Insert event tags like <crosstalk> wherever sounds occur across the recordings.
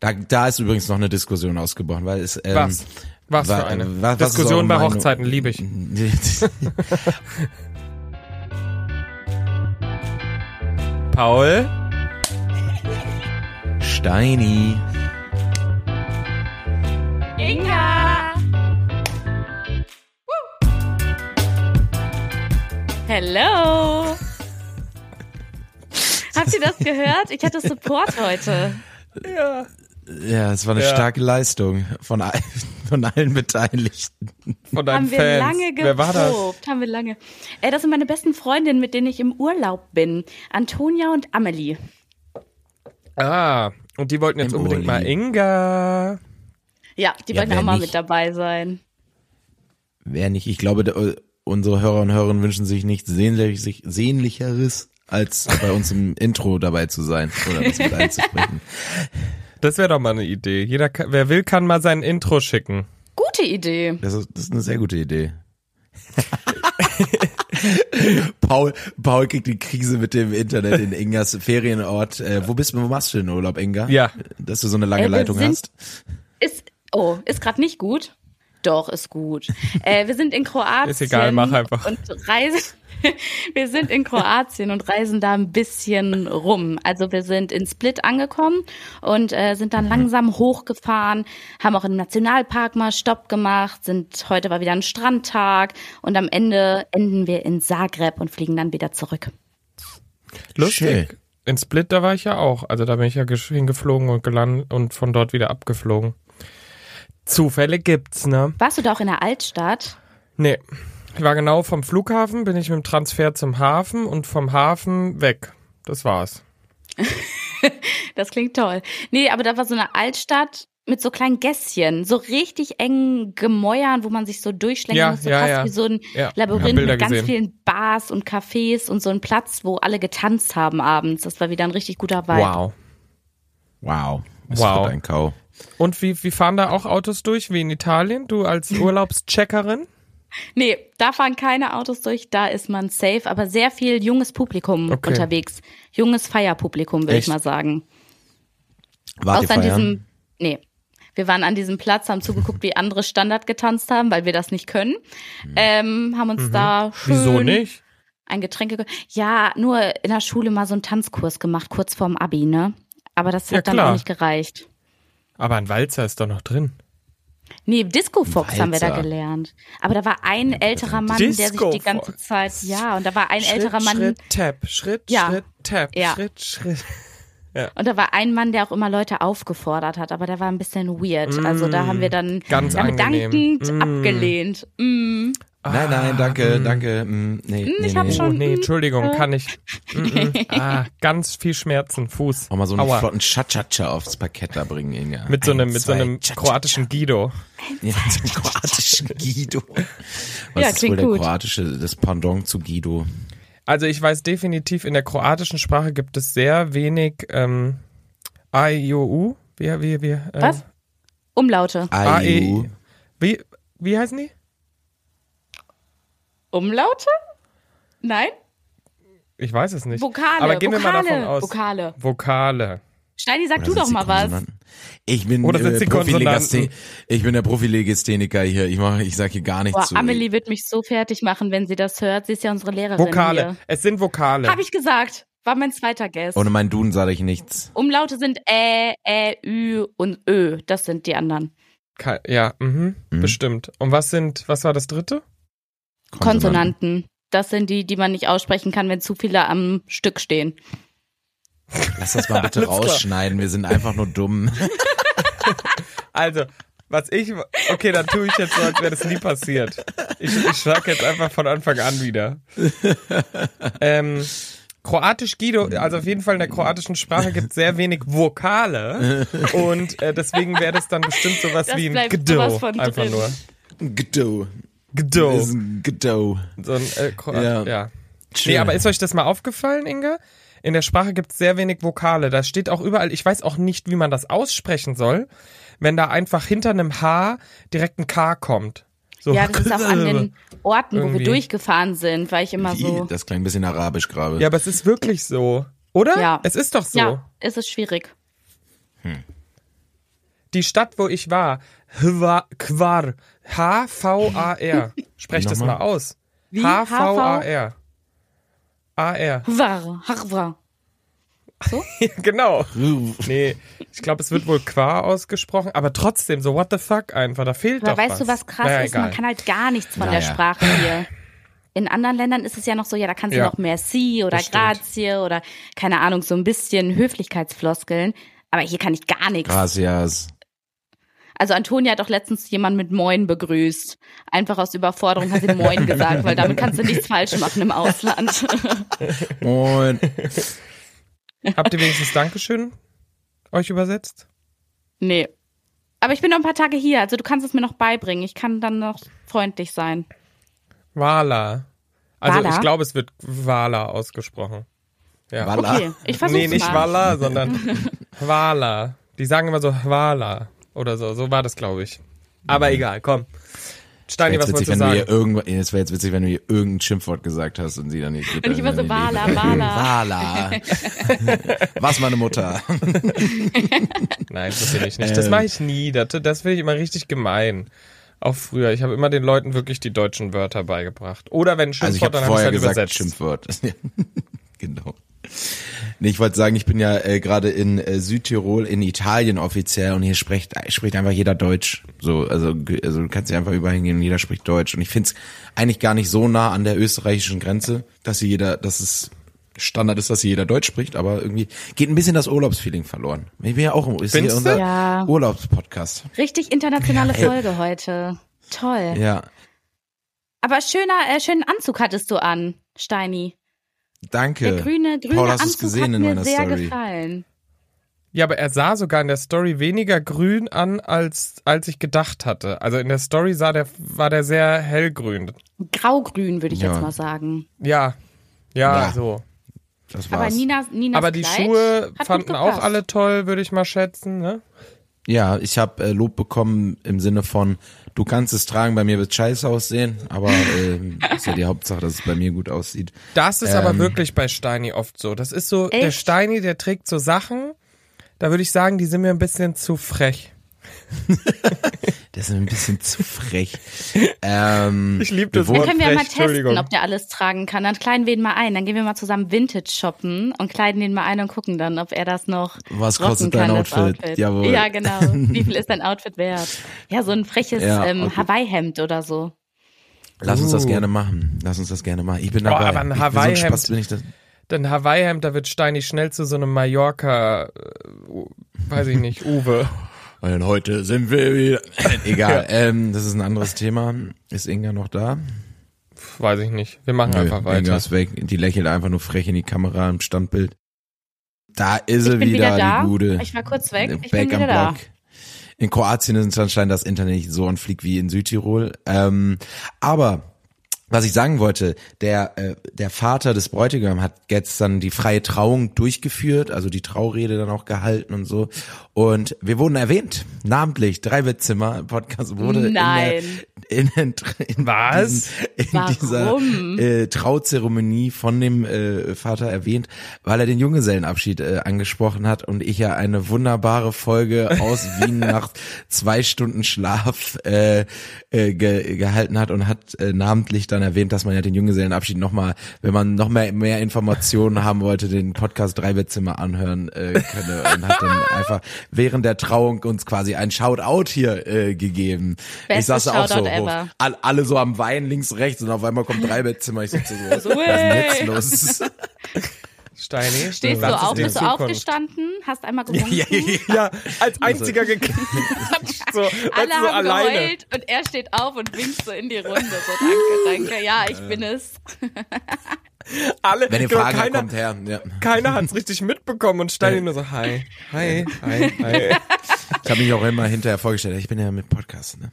Da, da ist übrigens noch eine Diskussion ausgebrochen, weil es ähm, Was? Was wa- für eine? wa- was Diskussion bei? Hochzeiten liebe ich. <laughs> Paul? Steini. Inga! Hello! Habt ihr das gehört? Ich hatte Support heute. Ja. Ja, es war eine Ja. starke Leistung von, all, von allen Beteiligten. Von deinen haben wir Fans. lange geprobt. Wer war das? Haben wir lange. Äh, das sind meine besten Freundinnen, mit denen ich im Urlaub bin. Antonia und Amelie. Ah, und die wollten jetzt Im unbedingt mal Urli. Inga. Ja, die Ja, wollten auch mal nicht? mit dabei sein. Wer nicht, ich glaube, der, unsere Hörer und Hörerinnen wünschen sich nichts sehnlich, sehnlicheres, als bei uns im <laughs> Intro dabei zu sein oder das mit einzusprechen. Das wäre doch mal eine Idee. Jeder, wer will, kann mal sein Intro schicken. Gute Idee. Das ist, das ist eine sehr gute Idee. <laughs> Paul, Paul kriegt die Krise mit dem Internet in Ingas Ferienort. Äh, wo bist du, wo machst du den Urlaub, Inga? Ja. Dass du so eine lange Äh, Leitung sind- hast? Ist, oh, ist gerade nicht gut? Doch, ist gut. Äh, wir sind in Kroatien. Ist egal, mach einfach. Und reisen. <laughs> Wir sind in Kroatien und reisen da ein bisschen rum. Also wir sind in Split angekommen und äh, sind dann langsam hochgefahren, haben auch im Nationalpark mal Stopp gemacht, sind heute war wieder ein Strandtag und am Ende enden wir in Zagreb und fliegen dann wieder zurück. Lustig. Schön. In Split, da war ich ja auch. Also da bin ich ja hingeflogen und gelandet und von dort wieder abgeflogen. Zufälle gibt's, ne? Warst du da auch in der Altstadt? Nee. Ich war genau vom Flughafen, bin ich mit dem Transfer zum Hafen und vom Hafen weg. Das war's. <laughs> Das klingt toll. Nee, aber da war so eine Altstadt mit so kleinen Gässchen, so richtig engen Gemäuern, wo man sich so durchschlängen Ja, muss, so ja, fast ja. wie so ein Labyrinth mit ganz gesehen. vielen Bars und Cafés und so ein Platz, wo alle getanzt haben abends. Das war wieder ein richtig guter Vibe. Wow. Wow. Es Wow. wird ein Kau. Und wie, wie fahren da auch Autos durch, wie in Italien? Du als <laughs> Urlaubscheckerin? Nee, da fahren keine Autos durch, da ist man safe, aber sehr viel junges Publikum Okay. unterwegs. Junges Feierpublikum, würde ich mal sagen. Wart Außer an diesem, nee. Wir waren an diesem Platz, haben zugeguckt, wie andere Standard getanzt haben, weil wir das nicht können. Ähm, haben uns da schön Mhm. Wieso nicht? ein Getränk ge- Ja, nur in der Schule mal so einen Tanzkurs gemacht, kurz vorm Abi, ne? Aber das hat Ja, dann auch nicht gereicht. Aber ein Walzer ist doch noch drin. Nee, Disco Fox haben wir da gelernt. Aber da war ein älterer Mann, der sich Disco die ganze Fox. Zeit, ja, und da war ein älterer Mann, Schritt, Tap, Schritt, Ja. Schritt, Tap, Ja. Schritt, Schritt. <laughs> und da war ein Mann, der auch immer Leute aufgefordert hat, aber der war ein bisschen weird. Also da haben wir dann Ganz dankend Mm. abgelehnt. Mm. Nein, nein, danke, danke. mm, Nee, nee, ich hab nee. schon- Oh nee, Entschuldigung, äh. kann ich. <laughs> Ah, ganz viel Schmerzen, Fuß. Auch mal so einen Aua. flotten Cha-Cha-Cha aufs Parkett da bringen, Inga. Mit so einem, mit so einem kroatischen Guido. <laughs> Ja, so einem kroatischen Guido. Was Ja, ist wohl der gut. kroatische, das Pendant zu Guido? Also ich weiß definitiv, in der kroatischen Sprache gibt es sehr wenig ähm, AIOU. Wie, wie, wie? Äh, Was? Umlaute. AE. Wie, wie heißen die? Umlaute? Nein? Ich weiß es nicht. Vokale. Aber gehen wir mal Vokale, davon aus. Vokale. Vokale. Steini, sag Oder du doch mal was. Ich bin Oder äh, die Profilegastheniker. Ich bin der Profilegastheniker hier. Ich mache, ich sag hier gar nichts Boah, zu. Amelie wird mich so fertig machen, wenn sie das hört. Sie ist ja unsere Lehrerin Vokale. hier. Es sind Vokale. Hab ich gesagt. War mein zweiter Guess. Ohne meinen Duden sage ich nichts. Umlaute sind Ä, Ä, Ü und Ö. Das sind die anderen. Ja, mhm, Mhm. bestimmt. Und was sind, was war das dritte? Konsonanten. Das sind die, die man nicht aussprechen kann, wenn zu viele am Stück stehen. Lass das mal bitte <laughs> rausschneiden. Wir sind einfach nur dumm. <laughs> Also, was ich, okay, dann tue ich jetzt so, als wäre das nie passiert. Ich, ich sag jetzt einfach von Anfang an wieder. <laughs> Ähm, Kroatisch Guido, also auf jeden Fall in der kroatischen Sprache gibt es sehr wenig Vokale und äh, deswegen wäre das dann bestimmt sowas Das wie ein Gdo, einfach drin. nur. Gdo. Gdo. Ist ein Gdo. So ein äh, Kroat, Ja. ja. Nee, aber ist euch das mal aufgefallen, Inga? In der Sprache gibt es sehr wenig Vokale. Da steht auch überall, ich weiß auch nicht, wie man das aussprechen soll, wenn da einfach hinter einem H direkt ein K kommt. So. Ja, das ist auch an den Orten, wo Irgendwie. wir durchgefahren sind, weil ich immer Wie? so. Das klang ein bisschen arabisch gerade. Ja, aber es ist wirklich so. Oder? Ja. Es ist doch so. Ja, es ist schwierig. die Stadt, wo ich war, Hvar, Quar, H-V-A-R. Sprech das mal aus. Wie? H-V-A-R. A-R. War, Harvard. genau. Nee, ich glaube, es wird wohl Qua ausgesprochen, aber trotzdem, so what the fuck einfach, da fehlt Aber doch weißt was. du, was krass naja, ist? Man egal. kann halt gar nichts von der Naja. Sprache hier. In anderen Ländern ist es ja noch so, ja, da kannst du Ja. noch merci oder Das stimmt. grazie oder keine Ahnung, so ein bisschen Höflichkeitsfloskeln. Aber hier kann ich gar nichts. Gracias. Also Antonia hat doch letztens jemanden mit Moin begrüßt. Einfach aus Überforderung hat sie Moin gesagt, weil damit kannst du nichts falsch machen im Ausland. <laughs> Moin. Habt ihr wenigstens Dankeschön euch übersetzt? nee. Aber ich bin noch ein paar Tage hier, also du kannst es mir noch beibringen. Ich kann dann noch freundlich sein. Wala. Also Wala? ich glaube, es wird Wala ausgesprochen. Ja. Wala. Okay, ich versuch's nee, nicht mal. Wala, sondern <laughs> Wala. Die sagen immer so Wala oder so. So war das, glaube ich. Aber egal, komm. Steini, was wolltest du sagen? es wäre jetzt witzig, wenn du hier irgendein Schimpfwort gesagt hast und sie dann nicht. Und ich immer so, Wala, Wala. <laughs> Wala. <laughs> Was meine Mutter. <laughs> Nein, das will ich nicht. Das mache ich nie. Das, das finde ich immer richtig gemein. Auch früher. Ich habe immer den Leuten wirklich die deutschen Wörter beigebracht. Oder wenn ein Also ich Schimpfwort, dann habe ich vorher halt gesagt übersetzt. Schimpfwort. genau. Nee, ich wollte sagen, ich bin ja äh, gerade in äh, Südtirol in Italien offiziell und hier spricht spricht einfach jeder Deutsch. So, also also du kannst ja einfach überall hingehen und jeder spricht Deutsch und ich find's eigentlich gar nicht so nah an der österreichischen Grenze, dass hier jeder, dass es Standard ist, dass hier jeder Deutsch spricht, aber irgendwie geht ein bisschen das Urlaubsfeeling verloren. Ich bin ja auch ist hier unser Ja. Urlaubspodcast. Richtig internationale Ja. Folge heute. Toll. Ja, Aber schöner, äh, schönen Anzug hattest du an, Steini. Danke. Der grüne, grüne Paul, hast Anzug gesehen hat in mir meiner sehr Story? gefallen. Ja, aber er sah sogar in der Story weniger grün an, als, als ich gedacht hatte. Also in der Story sah der, war der sehr hellgrün. Graugrün, würde ich Ja. jetzt mal sagen. Ja. Ja, Ja. so. Das war's. Aber Nina, Ninas Aber die Kleid Schuhe fanden auch alle toll, würde ich mal schätzen, ne? Ja, ich habe äh, Lob bekommen im Sinne von, du kannst es tragen, bei mir wird scheiße aussehen, aber ähm, ist ja die Hauptsache, dass es bei mir gut aussieht. Das ist aber Ähm. wirklich bei Steini oft so. Das ist so, der Echt? Steini, der trägt so Sachen, da würde ich sagen, die sind mir ein bisschen zu frech. <laughs> Das ist ein bisschen zu frech. Ähm, Ich lieb wir das Dann Wort. können wir ja mal testen, ob der alles tragen kann. Dann kleiden wir ihn mal ein. Dann gehen wir mal zusammen Vintage shoppen und kleiden ihn mal ein und gucken dann, ob er das noch Was kostet kann, dein das Outfit? Jawohl. Ja, genau. Wie viel ist dein Outfit wert? Ja, so ein freches Ja, ähm, okay. Hawaii-Hemd oder so. Lass uns das Uh. gerne machen. Lass uns das gerne machen. Ich bin Boah, dabei. aber ein so Hawaii-Hemd- Spaß bin ich das. Denn Hawaii-Hemd, da wird Steini schnell zu so einem Mallorca, äh, weiß ich nicht, Uwe. Und heute sind wir wieder. <laughs> Egal, <laughs> ähm, das ist ein anderes Thema. Ist Inga noch da? Weiß ich nicht. Wir machen einfach Inga weiter. ist weg. Die lächelt einfach nur frech in die Kamera im Standbild. Da ist Ich sie bin wieder, wieder da. die gute. Ich war kurz weg. Ich Back bin am wieder da. Block. In Kroatien ist anscheinend das Internet nicht so on fleek wie in Südtirol. Ähm, aber was ich sagen wollte, der, äh, der Vater des Bräutigam hat gestern die freie Trauung durchgeführt, also die Traurede dann auch gehalten und so. Und wir wurden erwähnt, namentlich, Dreibettzimmer Podcast wurde Nein. in der, in, in, Was? diesen, in Warum? dieser äh, Trauzeremonie von dem äh, Vater erwähnt, weil er den Junggesellenabschied äh, angesprochen hat und ich ja eine wunderbare Folge aus <laughs> Wien nach zwei Stunden Schlaf äh, äh, ge gehalten hat und hat äh, namentlich dann erwähnt, dass man ja den Junggesellenabschied nochmal, wenn man noch mehr, mehr Informationen haben wollte, den Podcast Dreibettzimmer anhören äh, könne und hat dann einfach während der Trauung uns quasi ein Shoutout hier äh, gegeben. ich Bestes saß da auch so Ever. all, alle so am Wein links, rechts und auf einmal kommt Dreibettzimmer. Ich sitze so, <laughs> was ist Wey. denn jetzt los? <laughs> Steini, Stehst du auf, bist du aufgestanden, hast einmal <laughs> gewunken. ja, ja, ja. Ja, als einziger geklatscht, so, Alle so haben alleine. geheult und er steht auf und winkt so in die Runde. So, danke, danke. Ja, ich bin es. Alle, Wenn ihr genau, Fragen keiner, kommt her. Ja. keiner hat's richtig mitbekommen und Steini nur so, hi, hi, hi, hi. Ich habe mich auch immer hinterher vorgestellt, ich bin ja mit Podcast, ne?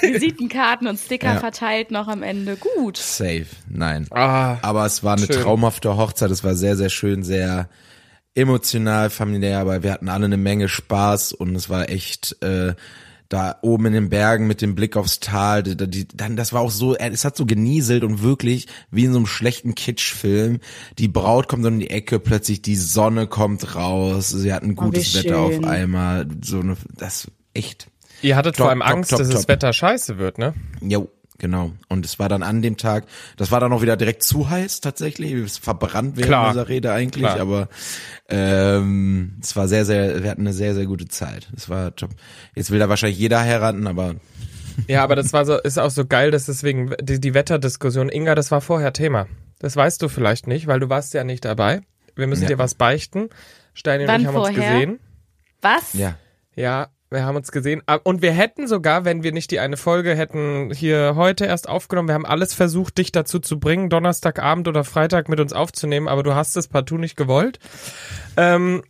Visitenkarten und Sticker Ja. verteilt noch am Ende. Gut. Safe. Nein. Ah, Aber es war eine Schön. traumhafte Hochzeit, es war sehr, sehr schön, sehr emotional, familiär, aber wir hatten alle eine Menge Spaß und es war echt äh, da oben in den Bergen mit dem Blick aufs Tal, die, die, dann das war auch so, es hat so genieselt und wirklich wie in so einem schlechten Kitschfilm. Die Braut kommt dann in die Ecke, plötzlich die Sonne kommt raus, sie hatten Oh, wie gutes Wetter auf einmal, so eine, das echt. Ihr hattet Top, vor allem top, Angst, top, dass das top. Wetter scheiße wird, ne? Jo, genau. Und es war dann an dem Tag, das war dann auch wieder direkt zu heiß tatsächlich. Es ist verbrannt während Klar. dieser Rede eigentlich, Klar. aber ähm, es war sehr, sehr, wir hatten eine sehr, sehr gute Zeit. Es war top. Jetzt will da wahrscheinlich jeder heiraten, aber <laughs> Ja, aber das war so, ist auch so geil, dass deswegen die, die Wetterdiskussion, Inga, das war vorher Thema. Das weißt du vielleicht nicht, weil du warst ja nicht dabei. Wir müssen Ja. dir was beichten. Steini und ich haben uns vorher? gesehen. Was? ja. Ja, wir haben uns gesehen. Ah, Und wir hätten sogar, wenn wir nicht die eine Folge hätten hier heute erst aufgenommen, wir haben alles versucht, dich dazu zu bringen, Donnerstagabend oder Freitag mit uns aufzunehmen, aber du hast es partout nicht gewollt. Ähm,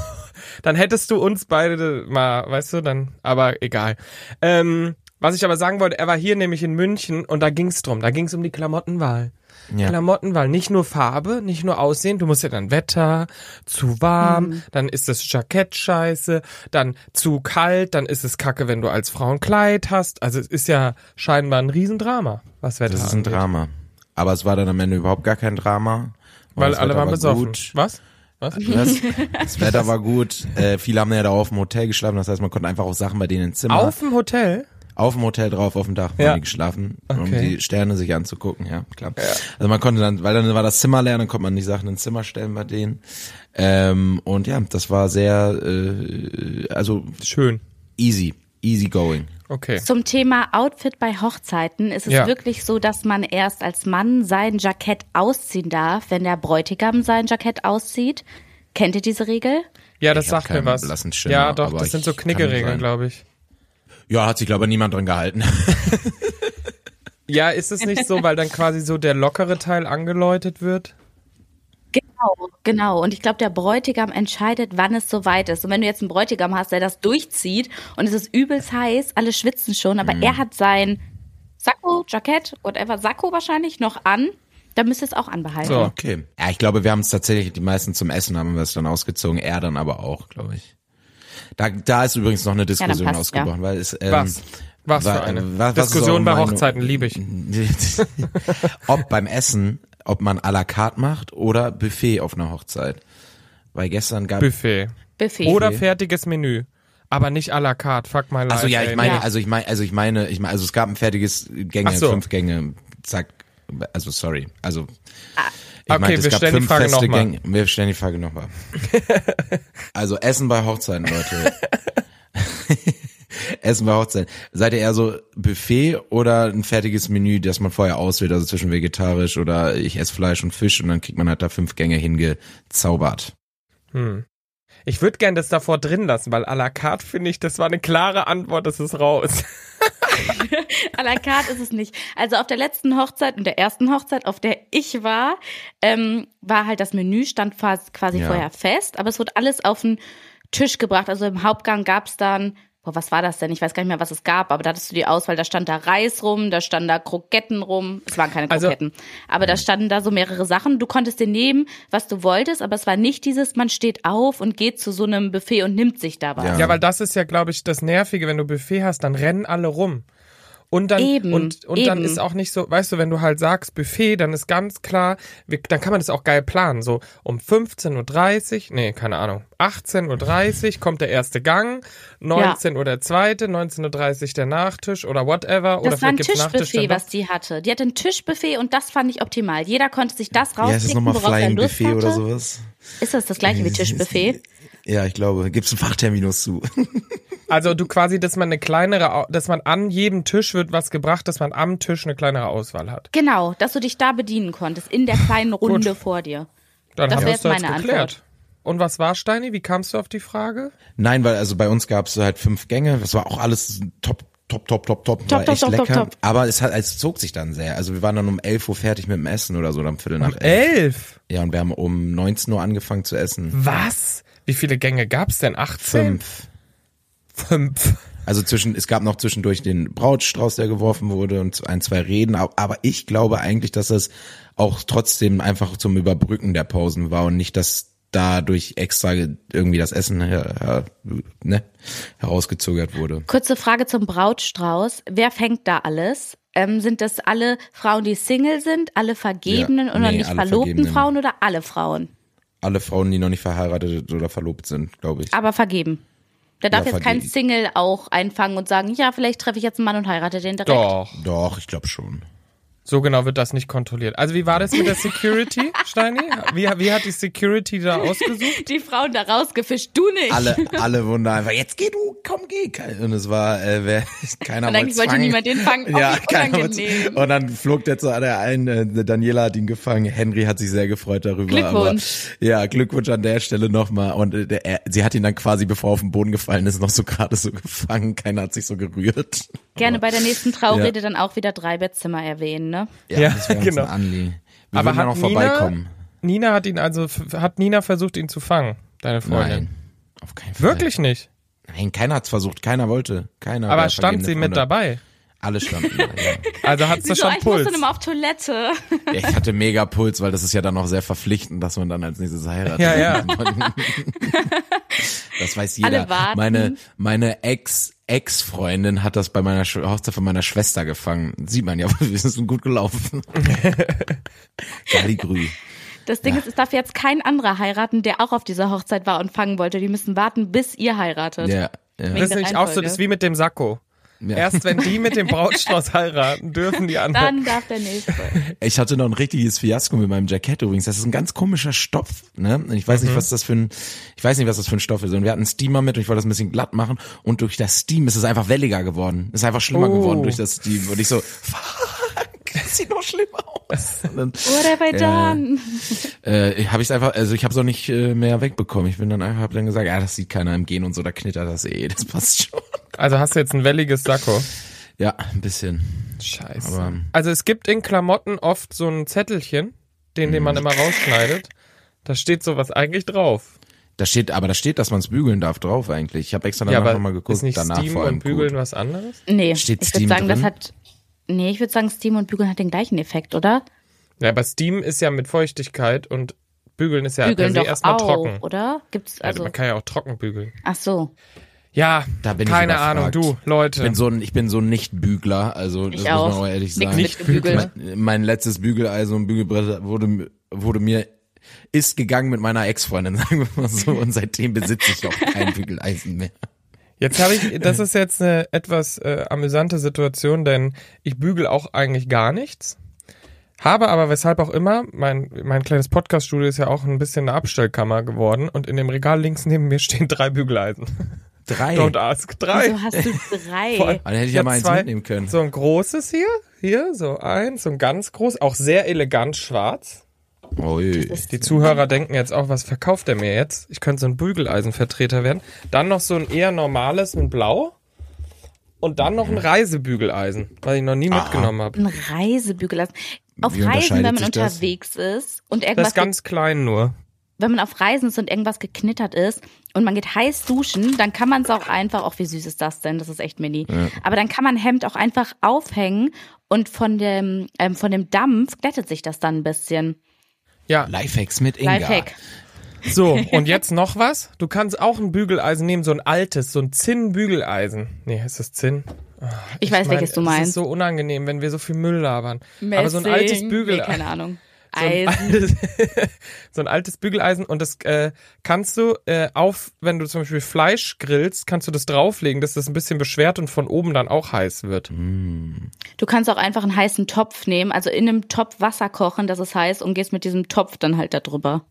<laughs> dann hättest du uns beide mal, weißt du, dann, aber egal. Ähm, was ich aber sagen wollte, er war hier nämlich in München und da ging's drum, da ging's um die Klamottenwahl. Ja. Klamottenwahl, nicht nur Farbe, nicht nur Aussehen, du musst ja dann Wetter, zu warm, dann ist das Jackett scheiße, dann zu kalt, dann ist es kacke, wenn du als Frau ein Kleid hast. Also es ist ja scheinbar ein Riesendrama, was Wetter Das ist ein angeht. Drama. Aber es war dann am Ende überhaupt gar kein Drama. Weil alle waren war besoffen. Gut. Was? Was? <laughs> Das, das Wetter war gut. Äh, viele haben ja da auf dem Hotel geschlafen. Das heißt, man konnte einfach auch Sachen bei denen im Zimmer. Auf dem Hotel? Auf dem Hotel drauf, auf dem Dach Ja. die geschlafen, um Okay. die Sterne sich anzugucken, ja, klar. Also man konnte dann, weil dann war das Zimmer leer, dann konnte man die Sachen ins Zimmer stellen bei denen. Ähm, und ja, das war sehr, äh, also Schön. easy, easy going. Okay. Zum Thema Outfit bei Hochzeiten ist es Ja. wirklich so, dass man erst als Mann sein Jackett ausziehen darf, wenn der Bräutigam sein Jackett auszieht. Kennt ihr diese Regel? Ja, das Ich sagt mir was. Schimmer, Ja, doch, das sind so Knickeregeln, glaube ich. Ja, hat sich glaube ich niemand dran gehalten. <laughs> Ja, ist es nicht so, weil dann quasi so der lockere Teil angeläutet wird? Genau, genau. Und ich glaube, der Bräutigam entscheidet, wann es soweit ist. Und wenn du jetzt einen Bräutigam hast, der das durchzieht und es ist übelst heiß, alle schwitzen schon, aber er hat sein Sakko, Jackett, whatever, Sakko wahrscheinlich noch an, dann müsst ihr es auch anbehalten. So. Okay. Ja, ich glaube, wir haben es tatsächlich, die meisten zum Essen haben wir es dann ausgezogen, er dann aber auch, glaube ich. Da, da ist übrigens noch eine Diskussion passt, ausgebrochen, weil es ähm, Was? Was war- für eine was- was Diskussion auch bei Hochzeiten liebe ich. <laughs> ob beim Essen, ob man à la carte macht oder Buffet auf einer Hochzeit. Weil gestern gab Buffet. Buffet. Oder fertiges Menü. Aber nicht à la carte. Fuck my life. Also ja, ich meine, Ja. also ich meine, also ich meine, ich meine, also es gab ein fertiges Gänge, so. fünf Gänge, zack, also sorry, also ich Okay, meinte, es wir gab stellen die fünf Frage feste noch mal. Gänge. Wir stellen die Frage nochmal. <laughs> also Essen bei Hochzeiten, Leute. <laughs> Essen bei Hochzeiten. Seid ihr eher so Buffet oder ein fertiges Menü, das man vorher auswählt, also zwischen vegetarisch oder ich esse Fleisch und Fisch und dann kriegt man halt da fünf Gänge hingezaubert. Hm. Ich würde gern das davor drin lassen, weil à la carte finde ich, das war eine klare Antwort, das ist raus. <laughs> À la carte ist es nicht. Also auf der letzten Hochzeit und der ersten Hochzeit, auf der ich war, ähm, war halt das Menü, stand fast quasi Ja. vorher fest, aber es wurde alles auf den Tisch gebracht. Also im Hauptgang gab's dann, boah, was war das denn? Ich weiß gar nicht mehr, was es gab, aber da hattest du die Auswahl, da stand da Reis rum, da stand da Kroketten rum. Es waren keine Also- Kroketten. aber da standen da so mehrere Sachen. Du konntest dir nehmen, was du wolltest, aber es war nicht dieses, man steht auf und geht zu so einem Buffet und nimmt sich da was. Ja. Ja, weil das ist ja, glaube ich, das Nervige, wenn du Buffet hast, dann rennen alle rum. Und dann, Eben, und, und dann eben. ist auch nicht so, weißt du, wenn du halt sagst Buffet, dann ist ganz klar, wir, dann kann man das auch geil planen. So um 15.30 Uhr, nee, keine Ahnung, 18.30 Uhr kommt der erste Gang, 19 Uhr der zweite, 19.30 Uhr der Nachtisch oder whatever. oder Das war ein Tischbuffet, dann was die hatte. Die hatte ein Tischbuffet und das fand ich optimal. Jeder konnte sich das Ja, ist rauspicken, nochmal worauf er Flying Lust Buffet hatte. oder sowas? Ist das das gleiche wie Tischbuffet? Ja, ich glaube. Gibt's einen Fachterminus zu? <laughs> Also du quasi, dass man eine kleinere, dass man an jedem Tisch wird was gebracht, dass man am Tisch eine kleinere Auswahl hat. Genau, dass du dich da bedienen konntest, in der kleinen Runde vor dir. Dann Das haben wär wir jetzt meine geklärt. Antwort. Und was war Steini? Wie kamst du auf die Frage? Nein, weil also bei uns gab's so halt fünf Gänge. Das war auch alles top, top, top, top, top. war top, echt top, top, lecker. top. Aber es hat, es zog sich dann sehr. Also wir waren dann um 11 Uhr fertig mit dem Essen oder so, dann um Viertel nach elf. Elf. Ja, und wir haben um 19 Uhr angefangen zu essen. Was? Wie viele Gänge gab's denn? 18? Fünf. Fünf. Also zwischen, es gab noch zwischendurch den Brautstrauß, der geworfen wurde und ein, zwei Reden. Aber ich glaube eigentlich, dass das auch trotzdem einfach zum Überbrücken der Pausen war und nicht, dass dadurch extra irgendwie das Essen her, her, ne, herausgezögert wurde. Kurze Frage zum Brautstrauß. Wer fängt da alles? Ähm, sind das alle Frauen, die Single sind, alle Vergebenen Ja, oder nee, nicht verlobten. Frauen oder alle Frauen? Alle Frauen, die noch nicht verheiratet oder verlobt sind, glaube ich. Aber vergeben. Der darf Ja, jetzt kein. Single auch einfangen und sagen, ja, vielleicht treffe ich jetzt einen Mann und heirate den direkt. Doch. Doch, ich glaube schon. So genau wird das nicht kontrolliert. Also wie war das mit der <laughs> Security, Steini? Wie, wie hat die Security da ausgesucht? Die Frauen da rausgefischt, du nicht. Alle, <laughs> alle wundern einfach, jetzt geh du, komm, geh. Und es war, äh, wer, <laughs> keiner Und eigentlich wollte fangen. niemand den fangen. Oh, Ja, wie keiner. Und dann flog der zu einer ein, äh, Daniela hat ihn gefangen, Henry hat sich sehr gefreut darüber. Glückwunsch. Aber, ja, Glückwunsch an der Stelle nochmal. Und äh, der, er, sie hat ihn dann quasi, bevor er auf den Boden gefallen ist, noch so gerade so gefangen. Keiner hat sich so gerührt. Gerne bei der nächsten Traurede dann auch wieder drei Bettzimmer erwähnen, ne? Ja, das wäre uns genau. ein Anliegen. Wir Aber hat noch Nina, vorbeikommen. Nina hat ihn also, hat Nina versucht, ihn zu fangen, deine Freundin? Nein, auf keinen Fall. Wirklich nicht. Nein, keiner hat's versucht, keiner wollte. Keiner. Aber stand sie mit Freunde. dabei? Alle standen da, ja. <laughs> Also hat sie Wieso, schon ich musste Puls. nur mal auf Toilette. Ja, Ich hatte mega Puls, weil das ist ja dann auch sehr verpflichtend, dass man dann als nächstes heiratet. Ja, ja. <laughs> Das weiß Alle jeder. warten. Meine, meine Ex, Ex-Freundin hat das bei meiner Sch Hochzeit von meiner Schwester gefangen. Sieht man ja, <laughs> wir sind gut gelaufen. Galligrü. Das Ding ist, es darf jetzt kein anderer heiraten, der auch auf dieser Hochzeit war und fangen wollte. Die müssen warten, bis ihr heiratet. Ja, ja. Das ist nämlich auch so, das ist wie mit dem Sakko. Ja. Erst wenn die mit dem Brautstrauß <laughs> heiraten, dürfen die anderen. Dann darf der nächste. Ich hatte noch ein richtiges Fiasko mit meinem Jackett übrigens. Das ist ein ganz komischer Stoff, ne? Ich weiß nicht, was das für ein, ich weiß nicht, was das für ein Stoff ist. Und wir hatten einen Steamer mit und ich wollte das ein bisschen glatt machen. Und durch das Steam ist es einfach welliger geworden. Ist einfach schlimmer Oh. geworden durch das Steam. Und ich so, fuck, <laughs> sieht noch schlimmer aus. Dann, What have I Ja. done? äh, habe ich einfach, also ich habe es auch nicht äh, mehr wegbekommen. Ich bin dann einfach, hab dann gesagt, ja, das sieht keiner im Gehen und so, da knittert das eh, <laughs> das passt schon. Also hast du jetzt ein welliges Sakko. Ja, ein bisschen. Scheiße. Aber- also es gibt in Klamotten oft so ein Zettelchen, den, den man Mhm. immer rausschneidet. Da steht sowas eigentlich drauf. Da steht, aber da steht, dass man es bügeln darf drauf eigentlich. Ich habe extra Ja, danach aber nochmal geguckt. ist nicht danach Steam vor allem und Bügeln gut. was anderes? Nee, Steht ich würde sagen, das drin? hat, nee, ich würde sagen, Steam und Bügeln hat den gleichen Effekt, oder? Ja, aber Steam ist ja mit Feuchtigkeit und Bügeln ist ja Bügeln per se doch erstmal auch, trocken. oder? Gibt's, Also, also, man kann ja auch trocken bügeln. ach so. Ja, Da bin ich keine überfragt. Ahnung, du, Leute. Ich bin so ein, ich bin so ein Nicht-Bügler, also das Ich muss man auch. auch ehrlich Nix sagen. mit Gebügel. Mein, mein letztes Bügeleisen und Bügelbrett wurde, wurde mir ist gegangen mit meiner Ex-Freundin, <laughs> sagen wir mal so, und seitdem besitze ich auch kein Bügeleisen mehr. Jetzt habe ich, das <laughs> ist jetzt eine etwas äh, amüsante Situation, denn ich bügel auch eigentlich gar nichts. Habe aber, weshalb auch immer, mein, mein kleines Podcast-Studio ist ja auch ein bisschen eine Abstellkammer geworden und in dem Regal links neben mir <laughs> stehen drei Bügeleisen. Drei. Don't ask. Drei. Wieso hast du drei? Vor allem- Aber dann hätte ich Ja, ja mal eins zwei. mitnehmen können. So ein großes hier, hier, so eins, so ein ganz groß, auch sehr elegant schwarz. Ui. Die Zuhörer denken jetzt auch, was verkauft er mir jetzt? Ich könnte so ein Bügeleisenvertreter werden. Dann noch so ein eher normales in Blau. Und dann noch ein Reisebügeleisen, was ich noch nie mitgenommen habe. Ein Reisebügeleisen. Auf Wie Reisen, wenn man sich das? unterwegs ist und Das irgendwas ist ganz klein nur. wenn man auf Reisen ist und irgendwas geknittert ist und man geht heiß duschen, dann kann man es auch einfach, auch wie süß ist das denn, das ist echt mini. Aber dann kann man Hemd auch einfach aufhängen und von dem, ähm, von dem Dampf glättet sich das dann ein bisschen. Ja, Lifehacks mit Inga. Lifehack. so. <laughs> Und jetzt noch was. Du kannst auch ein Bügeleisen nehmen, so ein altes, so ein Zinn-Bügeleisen. Nee, ist das Zinn? Ich weiß, mein, welches du Das ist meinst. so unangenehm, wenn wir so viel Müll labern. Aber so ein altes Messing. Bügeleisen. Nee, keine Ahnung. So ein Eisen. altes, <laughs> so ein altes Bügeleisen und das äh, kannst du äh, auf, wenn du zum Beispiel Fleisch grillst, kannst du das drauflegen, dass das ein bisschen beschwert und von oben dann auch heiß wird. Du kannst auch einfach einen heißen Topf nehmen, also in einem Topf Wasser kochen, dass es heiß und gehst mit diesem Topf dann halt da drüber.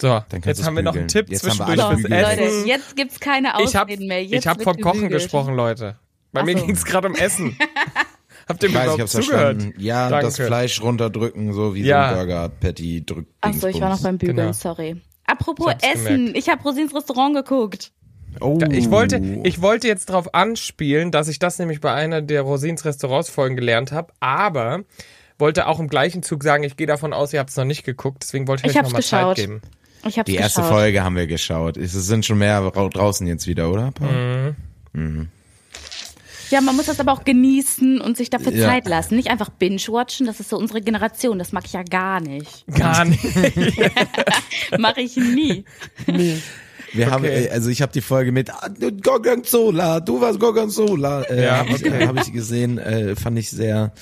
So, jetzt es haben wir noch einen. Tipp Jetzt haben wir zwischendurch fürs. Essen. Leute, jetzt gibt's keine ich habe Ausreden mehr. Jetzt ich hab wird vom Kochen gesprochen, Leute. Bei mir Ach so. ging's gerade um Essen. <laughs> Habt ihr Ich mir weiß, ich überhaupt zugehört? verstanden. Ja, Danke. das Fleisch runterdrücken, so wie Ja. so ein Burger-Patty drückt. Ach so, ich war noch beim Bügeln, Genau. sorry. Apropos Ich Essen, gemerkt. ich habe Rosins Restaurant geguckt. Oh. Ich wollte, ich wollte jetzt darauf anspielen, dass ich das nämlich bei einer der Rosins Restaurants Folgen gelernt habe, aber wollte auch im gleichen Zug sagen, ich gehe davon aus, ihr habt es noch nicht geguckt, deswegen wollte ich, Ich euch nochmal Zeit geschaut. geben. Ich hab's Die erste geschaut. Folge haben wir geschaut. Es sind schon mehr ra- draußen jetzt wieder, oder? Paul? Ja, man muss das aber auch genießen und sich dafür Ja. Zeit lassen. Nicht einfach binge-watchen, das ist so unsere Generation. Das mag ich ja gar nicht. Gar nicht. <laughs> Mache ich nie. Wir haben, Okay. äh, also ich habe die Folge mit ah, Gorgonzola, du warst Gorgonzola, äh, Ja, habe ich, okay. äh, hab ich gesehen, äh, fand ich sehr,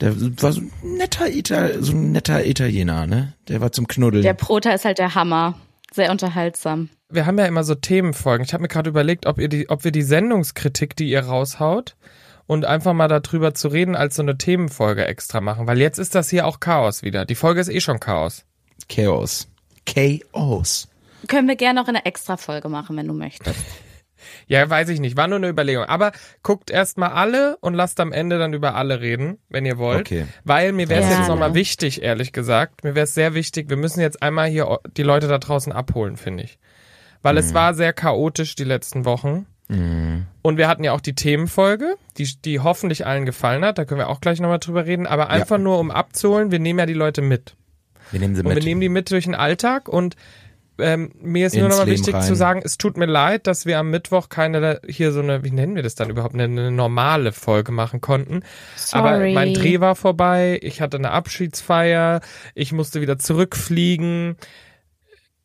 der war so ein netter Ital, so ein netter Italiener, ne? Der war zum Knuddeln. Der Prota ist halt der Hammer. Sehr unterhaltsam. Wir haben ja immer so Themenfolgen. Ich habe mir gerade überlegt, ob, ihr die, ob wir die Sendungskritik, die ihr raushaut, und einfach mal darüber zu reden, als so eine Themenfolge extra machen. Weil jetzt ist das hier auch Chaos wieder. Die Folge ist eh schon Chaos. Chaos. Chaos. Können wir gerne noch in einer Extra-Folge machen, wenn du möchtest. Ja, weiß ich nicht. War nur eine Überlegung. Aber guckt erst mal alle und lasst am Ende dann über alle reden, wenn ihr wollt. Okay. Weil mir wäre es Gerne. jetzt nochmal wichtig, ehrlich gesagt. Mir wäre es sehr wichtig. Wir müssen jetzt einmal hier die Leute da draußen abholen, finde ich. Weil es war sehr chaotisch die letzten Wochen. Und wir hatten ja auch die Themenfolge, die, die hoffentlich allen gefallen hat. Da können wir auch gleich nochmal drüber reden. Aber einfach nur, um abzuholen, wir nehmen ja die Leute mit. Wir nehmen sie Und mit. wir nehmen die mit durch den Alltag und ähm, mir ist nur Ins noch mal Leben wichtig rein. zu sagen, es tut mir leid, dass wir am Mittwoch keine hier so eine, wie nennen wir das dann überhaupt, eine, eine normale Folge machen konnten. Aber Sorry. mein Dreh war vorbei, ich hatte eine Abschiedsfeier, ich musste wieder zurückfliegen.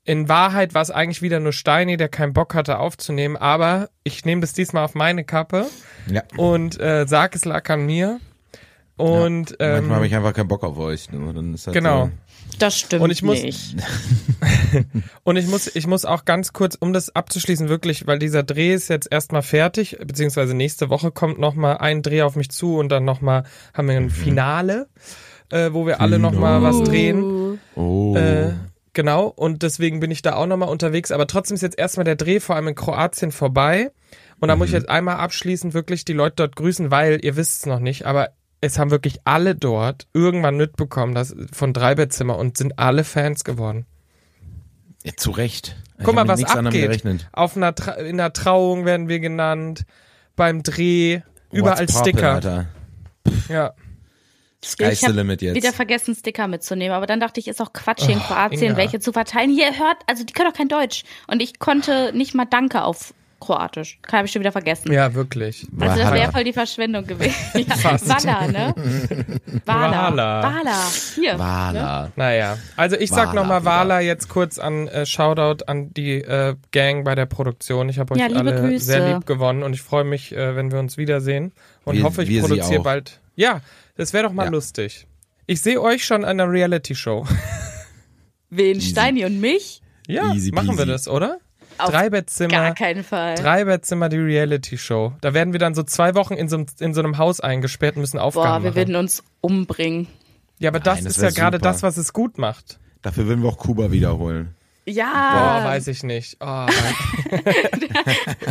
In Wahrheit war es eigentlich wieder nur Steini, der keinen Bock hatte aufzunehmen, aber ich nehme das diesmal auf meine Kappe ja. und äh, sag, es lag an mir. Und ähm, Manchmal habe ich einfach keinen Bock auf euch. ne? Dann ist das genau. So. Das stimmt Und ich muss- nicht. <laughs> Und ich muss, ich muss auch ganz kurz, um das abzuschließen, wirklich, weil dieser Dreh ist jetzt erstmal fertig, beziehungsweise nächste Woche kommt nochmal ein Dreh auf mich zu und dann nochmal haben wir ein Finale, äh, wo wir alle nochmal was drehen. Oh. Äh, genau, und deswegen bin ich da auch nochmal unterwegs. Aber trotzdem ist jetzt erstmal der Dreh, vor allem in Kroatien, vorbei. Und da muss ich jetzt einmal abschließend wirklich die Leute dort grüßen, weil ihr wisst es noch nicht, aber es haben wirklich alle dort irgendwann mitbekommen, dass von Dreibettzimmer und sind alle Fans geworden. ja, zu Recht. Ich Guck mal, was abgeht. Auf einer Tra in einer Trauung werden wir genannt, beim Dreh, überall What's poppin', Sticker. Alter. Ja. Sky's ich the habe limit jetzt. wieder vergessen, Sticker mitzunehmen, aber dann dachte ich, ist auch Quatsch hier in Oh, Kroatien, Inga. welche zu verteilen. Hier hört, also die können doch kein Deutsch. Und ich konnte nicht mal Danke auf Kroatisch. Habe ich schon wieder vergessen. Ja, wirklich. Also das Wala. wäre voll die Verschwendung gewesen. <laughs> Ja, Fast. Walla, ne? <laughs> Wala. Walla. Hier. Ne? Wala. Naja, also ich sag Wala nochmal. Wala jetzt kurz an äh, Shoutout an die äh, Gang bei der Produktion. Ich habe euch Ja, alle Grüße. sehr lieb gewonnen und ich freue mich, äh, wenn wir uns wiedersehen und Wir- hoffe, ich wir produziere bald. Ja, das wäre doch mal Ja. lustig. Ich sehe euch schon an der Reality Show. Wen? Steini und mich? Ja, Easy machen wir peasy. das, oder? Auf Dreibettzimmer. Gar keinen Fall. Dreibettzimmer, die Reality-Show. Da werden wir dann so zwei Wochen in so, einem- in so einem Haus eingesperrt und müssen Aufgaben Boah, wir machen. würden uns umbringen. ja, aber das Nein, das ist ja gerade super. das, was es gut macht. Dafür würden wir auch Kuba wiederholen. Ja. Boah, weiß ich nicht. Oh, <laughs>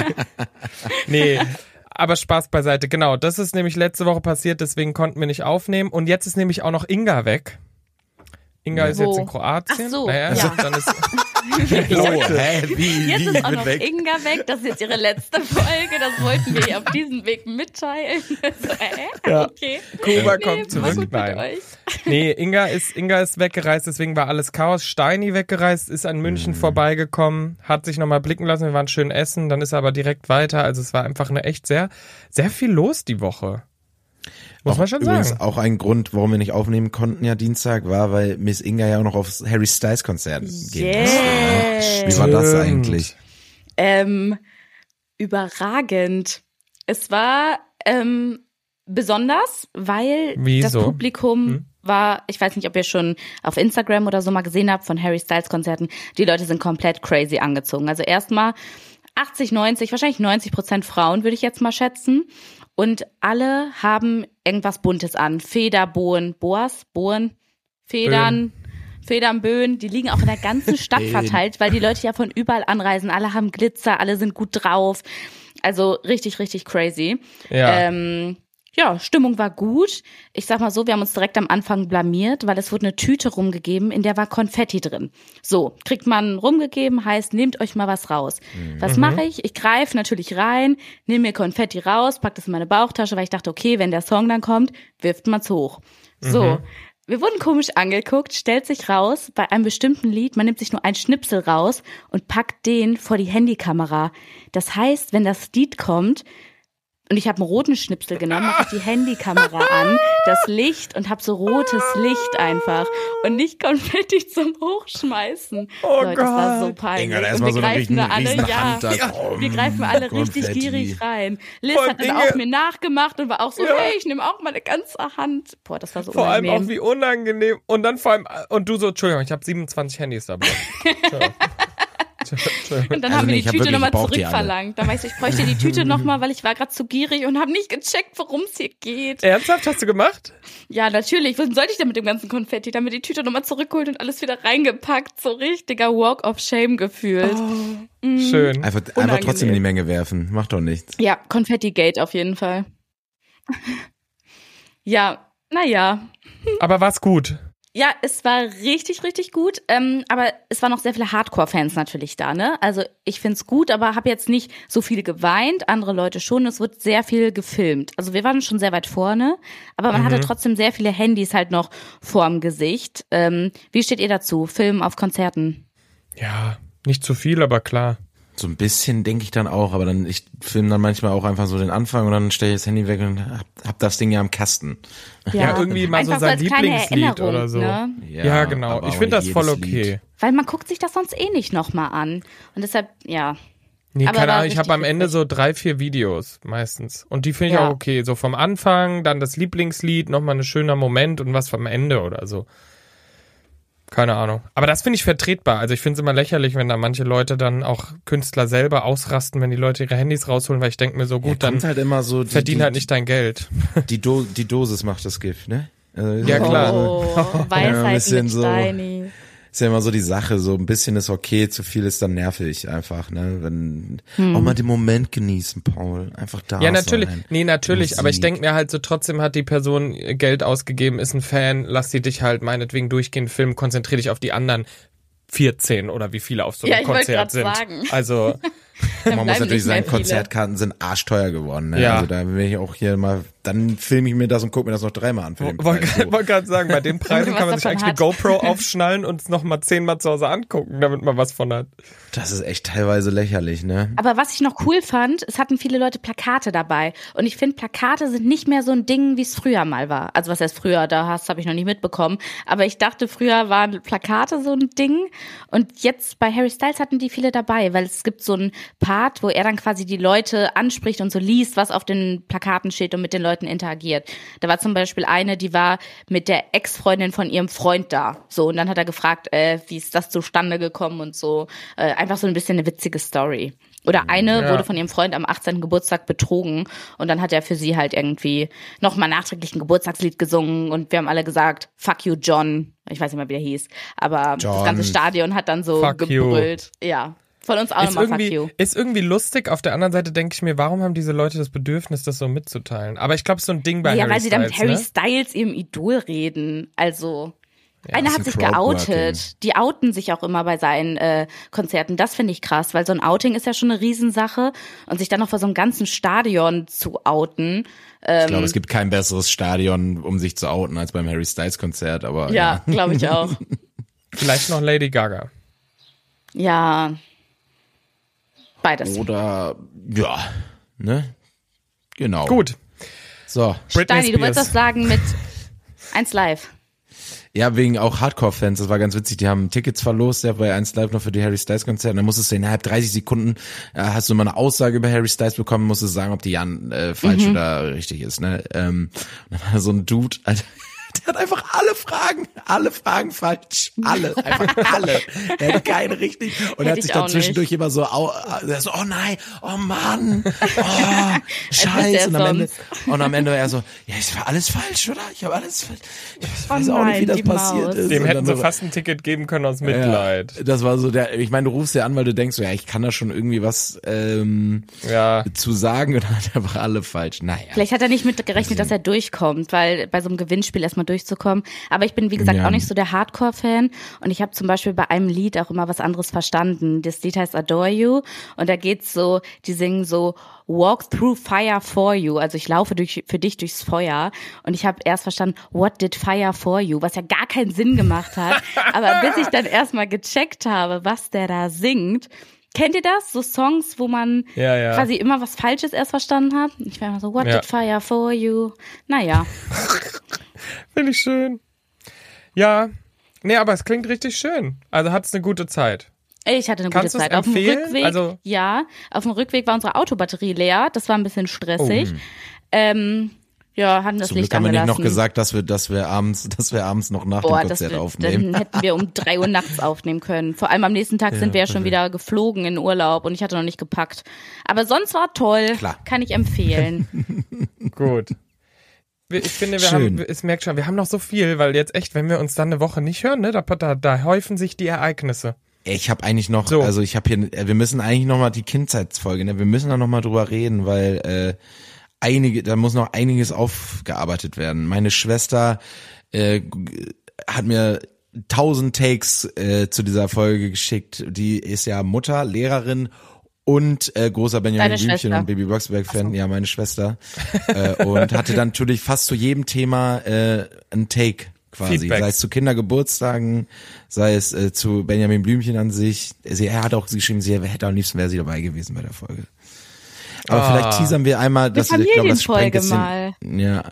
nee, aber Spaß beiseite. Genau, das ist nämlich letzte Woche passiert, deswegen konnten wir nicht aufnehmen. Und jetzt ist nämlich auch noch Inga weg. Inga ist Wo? jetzt in Kroatien. Ach so, naja, ja. dann ist, <laughs> <laughs> Oh, hä? Wie, Jetzt ist auch noch weg? Inga weg. Das ist jetzt ihre letzte Folge. Das wollten wir ihr auf diesem Weg mitteilen. <laughs> so, äh, Ja. okay. Kuba Nee, kommt zurück. Nein. euch. Nee, Inga ist, Inga ist weggereist, deswegen war alles Chaos. Steini weggereist, ist an München vorbeigekommen, hat sich nochmal blicken lassen, wir waren schön essen, dann ist er aber direkt weiter. Also es war einfach eine echt sehr, sehr viel los die Woche. Muss man schon Übrigens sagen. auch ein Grund, warum wir nicht aufnehmen konnten ja Dienstag, war, weil Miss Inga ja auch noch aufs Harry Styles Konzert gehen musste. Ne? Wie war das eigentlich? Ähm, überragend. Es war ähm, besonders, weil Wieso? das Publikum Hm? war, ich weiß nicht, ob ihr schon auf Instagram oder so mal gesehen habt von Harry Styles Konzerten, die Leute sind komplett crazy angezogen. Also erstmal 80, 90, wahrscheinlich 90 Prozent Frauen, würde ich jetzt mal schätzen. Und alle haben irgendwas Buntes an. Federbohnen, Boas, Bohnen, Federn, Böen, die liegen auch in der ganzen <laughs> Stadt verteilt, weil die Leute ja von überall anreisen. Alle haben Glitzer, alle sind gut drauf. Also richtig, richtig crazy. Ja. Ähm, ja, Stimmung war gut. Ich sag mal so, wir haben uns direkt am Anfang blamiert, weil es wurde eine Tüte rumgegeben, in der war Konfetti drin. So, kriegt man rumgegeben, heißt, nehmt euch mal was raus. Was mache ich? Ich greife natürlich rein, nehme mir Konfetti raus, pack das in meine Bauchtasche, weil ich dachte, okay, wenn der Song dann kommt, wirft man's hoch. So. Wir wurden komisch angeguckt, stellt sich raus, bei einem bestimmten Lied, man nimmt sich nur einen Schnipsel raus und packt den vor die Handykamera. Das heißt, wenn das Lied kommt, und ich habe einen roten Schnipsel genommen, mache ich die Handykamera an, das Licht und habe so rotes Licht einfach und nicht Konfetti <laughs> zum Hochschmeißen. Oh Leute, das war so Gott. peinlich. Inga, da und wir so greifen riesen, da alle, ja, da wir greifen alle richtig gierig rein. Liz Voll hat dann Dinge. auch mir nachgemacht und war auch so, Ja. hey, ich nehme auch meine ganze Hand. Boah, das war so Vor allem auch wie unangenehm. Und dann vor allem, und du so, Entschuldigung, ich habe 27 Handys dabei. <laughs> <laughs> Und dann Also haben wir die Tüte nochmal zurückverlangt. Dann weißt du, ich bräuchte die Tüte <laughs> nochmal, weil ich war gerade zu gierig und habe nicht gecheckt, worum es hier geht. Ernsthaft hast du gemacht? Ja, natürlich. Was sollte ich denn mit dem ganzen Konfetti? Dann haben wir die Tüte nochmal zurückgeholt und alles wieder reingepackt. So richtiger Walk of Shame gefühlt. Schön. Einfach, einfach trotzdem in die Menge werfen. Macht doch nichts. Ja, Konfetti-Gate auf jeden Fall. <laughs> ja, naja. Aber war's gut? Ja, es war richtig, richtig gut. Ähm, aber es waren noch sehr viele Hardcore-Fans natürlich da, ne? Also ich find's gut, aber habe jetzt nicht so viele geweint, andere Leute schon. Es wird sehr viel gefilmt. Also wir waren schon sehr weit vorne, aber man hatte trotzdem sehr viele Handys halt noch vorm Gesicht. Ähm, wie steht ihr dazu? Film auf Konzerten? Ja, nicht zu viel, aber klar. So ein bisschen denke ich dann auch, aber dann ich filme dann manchmal auch einfach so den Anfang und dann stelle ich das Handy weg und hab, hab das Ding ja am Kasten. Ja, irgendwie mal so Einfach sein als kleine Lieblingslied Erinnerung, oder so. Ne? Ja, genau. aber Ich finde das voll okay. Lied. Weil man guckt sich das sonst eh nicht nochmal an. Und deshalb, ja. Nee, Aber keine Ahnung, ich habe am Ende so drei, vier Videos meistens. Und die finde ich Ja. auch okay. So vom Anfang, dann das Lieblingslied, nochmal ein schöner Moment und was vom Ende oder so. Keine Ahnung. Aber das finde ich vertretbar. Also ich finde es immer lächerlich, wenn da manche Leute dann auch Künstler selber ausrasten, wenn die Leute ihre Handys rausholen, weil ich denke mir so, gut, Ja, dann halt immer so die, verdien die, halt nicht dein Geld. die, Do die Dosis macht das Gift, ne? Also, Ja, klar. Oh, <laughs> Ja, ein Weisheit bisschen mit so. Steini. Ist ja immer so die Sache, so ein bisschen ist okay, zu viel ist dann nervig einfach, ne? Wenn Hm. auch mal den Moment genießen, Paul, einfach da Ja, natürlich. sein. Nee, natürlich. Aber ich Musik. denke mir halt so, trotzdem hat die Person Geld ausgegeben, ist ein Fan, lass sie dich halt meinetwegen durchgehend filmen, konzentrier dich auf die anderen 14 oder wie viele auf so einem Ja, Konzert sind. sagen. Also, <laughs> Man muss natürlich sagen. Konzertkarten sind arschteuer geworden. Ne? Ja. Also da will ich auch hier mal, dann filme ich mir das und gucke mir das noch dreimal an den wollte Preis. <laughs> So. wollt gerade sagen, bei den <laughs> Preisen kann man sich eigentlich eine hat. GoPro <laughs> aufschnallen und es nochmal zehnmal zu Hause angucken, damit man was von hat. Das ist echt teilweise lächerlich, ne? Aber was ich noch cool fand, es hatten viele Leute Plakate dabei. Und ich finde, Plakate sind nicht mehr so ein Ding, wie es früher mal war. Also was heißt früher, da hast, habe ich noch nicht mitbekommen. Aber ich dachte, früher waren Plakate so ein Ding. Und jetzt bei Harry Styles hatten die viele dabei, weil es gibt so einen Part, wo er dann quasi die Leute anspricht und so liest, was auf den Plakaten steht und mit den Leuten interagiert. Da war zum Beispiel eine, die war mit der Ex-Freundin von ihrem Freund da. So, und dann hat er gefragt, äh, wie ist das zustande gekommen und so. Äh, einfach so ein bisschen eine witzige Story. Oder eine Ja. wurde von ihrem Freund am 18. Geburtstag betrogen und dann hat er für sie halt irgendwie nochmal nachträglich ein Geburtstagslied gesungen und wir haben alle gesagt, fuck you John. Ich weiß nicht mehr, wie der hieß, aber das John. ganze Stadion hat dann so Fuck you. gebrüllt. Ja, von uns auch Ist nochmal fuck irgendwie, you. ist irgendwie lustig. Auf der anderen Seite denke ich mir, warum haben diese Leute das Bedürfnis, das so mitzuteilen? Aber ich glaube, so ein Ding bei Ja, Harry weil sie dann mit Styles, Harry ne? Styles, ihrem Idol, reden. Also, einer hat sich geoutet. Die outen sich auch immer bei seinen äh, Konzerten. Das finde ich krass, weil so ein Outing ist ja schon eine Riesensache. Und sich dann noch vor so einem ganzen Stadion zu outen. Ich glaube, es gibt kein besseres Stadion, um sich zu outen, als beim Harry Styles Konzert, aber Ja, glaube ich <laughs> auch. Vielleicht noch Lady Gaga. Ja. Beides. Oder ja, ne? Genau. Gut. So. Britney Steini, du wolltest das sagen mit 1 Live. Ja, wegen auch Hardcore-Fans, das war ganz witzig, die haben Tickets verlost, ja, bei 1 Live noch für die Harry Styles Konzerte, und dann musstest du innerhalb 30 Sekunden, äh, hast du mal eine Aussage über Harry Styles bekommen, musstest sagen, ob die Jan äh, falsch Mhm. oder richtig ist, ne, ähm, und dann war so ein Dude, Alter, der hat einfach alle Fragen, alle Fragen falsch, alle, einfach alle, der hat keine richtig, und er hat sich ich dann zwischendurch immer so, der so, oh nein, oh Mann, oh, <laughs> scheiße, und am Ende, und am Ende war er so, ja, es war alles falsch, oder? Ich habe alles falsch, ich weiß Oh auch nicht, wie nein, das passiert Maus. ist. Dem Und hätten sie so- fast ein Ticket geben können aus Mitleid. ja, das war so der, ich meine, du rufst ja an, weil du denkst so, ja, ich kann da schon irgendwie was ähm, Ja. zu sagen und dann hat er einfach alle falsch. Naja. Vielleicht hat er nicht mit gerechnet, dass er durchkommt, weil bei so einem Gewinnspiel erstmal durchzukommen. Aber ich bin, wie gesagt, Ja. auch nicht so der Hardcore-Fan. Und ich habe zum Beispiel bei einem Lied auch immer was anderes verstanden. Das Lied heißt Adore You. Und da geht's so, die singen so Walk through fire for you. Also ich laufe durch, für dich durchs Feuer. Und ich habe erst verstanden, what did fire for you? Was ja gar keinen Sinn gemacht hat. <laughs> Aber bis ich dann erstmal gecheckt habe, was der da singt, Kennt ihr das? So Songs, wo man Ja, ja. quasi immer was Falsches erst verstanden hat? Ich war immer so, what Ja. did fire for you? Naja. <laughs> <laughs> Finde ich schön. Ja. Nee, aber es klingt richtig schön. Also hat's eine gute Zeit. Ich hatte eine Kannst gute Zeit. Auf dem? Rückweg, Also- ja, auf dem Rückweg war unsere Autobatterie leer. Das war ein bisschen stressig. Oh. Ähm, Ja, haben das Zum Licht Glück haben wir nicht noch gesagt, dass wir, dass wir abends, dass wir abends noch nach Boah, dem das, Konzert wir- aufnehmen. dann hätten wir um drei Uhr nachts <laughs> aufnehmen können. Vor allem am nächsten Tag sind wir ja schon wieder geflogen in Urlaub und ich hatte noch nicht gepackt. Aber sonst war toll. Klar. Kann ich empfehlen. <laughs> Gut. Ich finde, wir Schön. haben, es merkt schon, wir haben noch so viel, weil jetzt echt, wenn wir uns dann eine Woche nicht hören, ne, da, da, da häufen sich die Ereignisse. Ich habe eigentlich noch, So. also ich habe hier, wir müssen eigentlich noch mal die Kindheitsfolge, ne? Wir müssen da noch mal drüber reden, weil äh, einige, da muss noch einiges aufgearbeitet werden. Meine Schwester äh, hat mir tausend Takes äh, zu dieser Folge geschickt. Die ist ja Mutter, Lehrerin und äh, großer Benjamin Blümchen und Baby Blocksberg Fan, ja meine Schwester äh, und hatte dann natürlich fast zu jedem Thema äh, ein Take quasi, Feedback. sei es zu Kindergeburtstagen, sei es äh, zu Benjamin Blümchen an sich. Sie er hat auch geschrieben, sie hätte am liebsten wäre sie dabei gewesen bei der Folge. Aber Ah. vielleicht teasern wir einmal, dass ich glaube, das sprengt jetzt den, ja.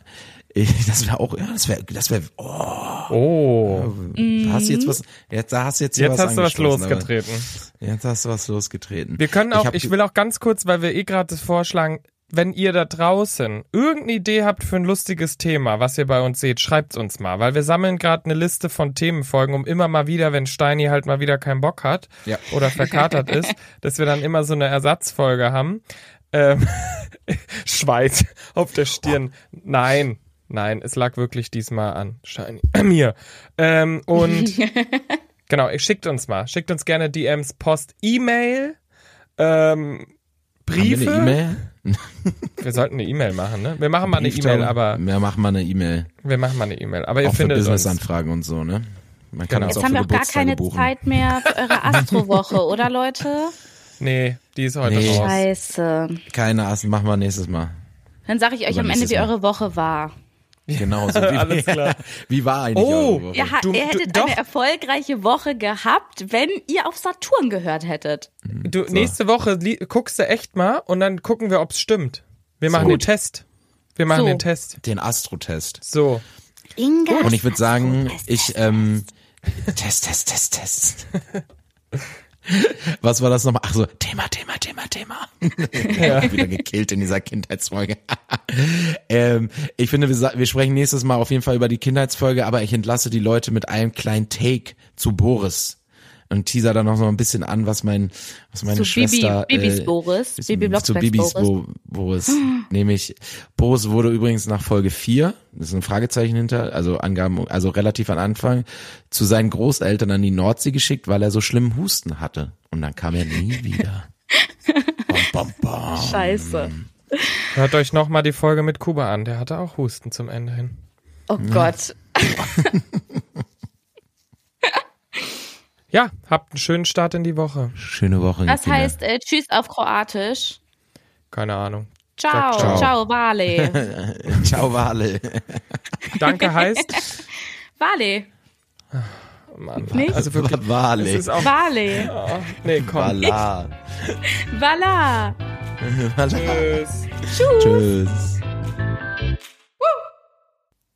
Ich, <laughs> das wäre auch, ja, das wäre, das wäre, oh, Oh. da hast du jetzt was, jetzt, da hast du jetzt Jetzt was hast du was angestoßen, aber losgetreten. Jetzt hast du was losgetreten. Wir können auch, hab- ich, will auch ganz kurz, weil wir eh gerade das vorschlagen, wenn ihr da draußen irgendeine Idee habt für ein lustiges Thema, was ihr bei uns seht, schreibt's uns mal, weil wir sammeln gerade eine Liste von Themenfolgen, um immer mal wieder, wenn Steini halt mal wieder keinen Bock hat Ja. oder verkatert ist, <laughs> dass wir dann immer so eine Ersatzfolge haben. Ähm, <laughs> Schweiß auf der Stirn. Nein, nein, es lag wirklich diesmal an Steini. <clears throat> Mir. Ähm, und <laughs> genau, ihr schickt uns mal, schickt uns gerne DMs, Post, E-Mail, ähm, Briefe. Haben wir eine E-Mail? <laughs> Wir sollten eine E-Mail machen, ne? Wir machen mal eine? E-Mail, aber Ja, machen wir eine E-Mail. wir machen mal eine E-Mail. Aber ihr Auch für findet uns. Business-Anfragen und so, ne? Man kann Genau. Jetzt auch haben für wir auch gar keine buchen. Zeit mehr für eure <laughs> Astrowoche, oder Leute? Nee, die ist heute Nee. raus. Scheiße. Keine Assen, machen wir nächstes Mal. Dann sage ich euch am Ende, wie Mal. eure Woche war. Genau so. <laughs> Wie, Alles klar. Wie war eigentlich Oh. eure Woche? Ihr, ha- Du- ihr du- hättet doch. eine erfolgreiche Woche gehabt, wenn ihr auf Saturn gehört hättet. Du, nächste Woche guckst du echt mal und dann gucken wir, ob's stimmt. Wir machen Gut. den Test. Wir machen So. den Test. Den Astro-Test. So. Inga. Und ich würde sagen, ich, ähm, Test, Test, Test, Test. <laughs> <laughs> Was war das nochmal? Ach so, Thema, Thema, Thema, Thema. <laughs> Wieder gekillt in dieser Kindheitsfolge. <laughs> ähm, ich finde, wir, wir sprechen nächstes Mal auf jeden Fall über die Kindheitsfolge, aber ich entlasse die Leute mit einem kleinen Take zu Boris. Und teaser dann noch so ein bisschen an, was mein, was meine Zu Bibi- Schwester. Bibis äh, Boris, ist- Bibi zu Bibis Boris. Bo Boris. <gasps> Nämlich, Boris wurde übrigens nach Folge 4, das ist ein Fragezeichen hinter, also Angaben, also relativ am Anfang, zu seinen Großeltern an die Nordsee geschickt, weil er so schlimmen Husten hatte. Und dann kam er nie <laughs> wieder. bam, bam, bam. Scheiße. Hört euch nochmal die Folge mit Kuba an. Der hatte auch Husten zum Ende hin. Oh Gott. <laughs> Ja, habt einen schönen Start in die Woche. Schöne Woche. Das Kinder. heißt äh, Tschüss auf Kroatisch. Keine Ahnung. Ciao, ciao, ciao. Vale. <laughs> Ciao, Wale. <laughs> Danke heißt. <laughs> Vale. Mann, Nicht? Also wirklich. Es Wale. ist auch. Vale. Oh, nee, komm. Wala. Voila. Tschüss. Tschüss.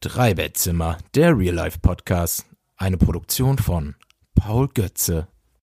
Drei Bettzimmer, der Real Life Podcast. Eine Produktion von Paul Götze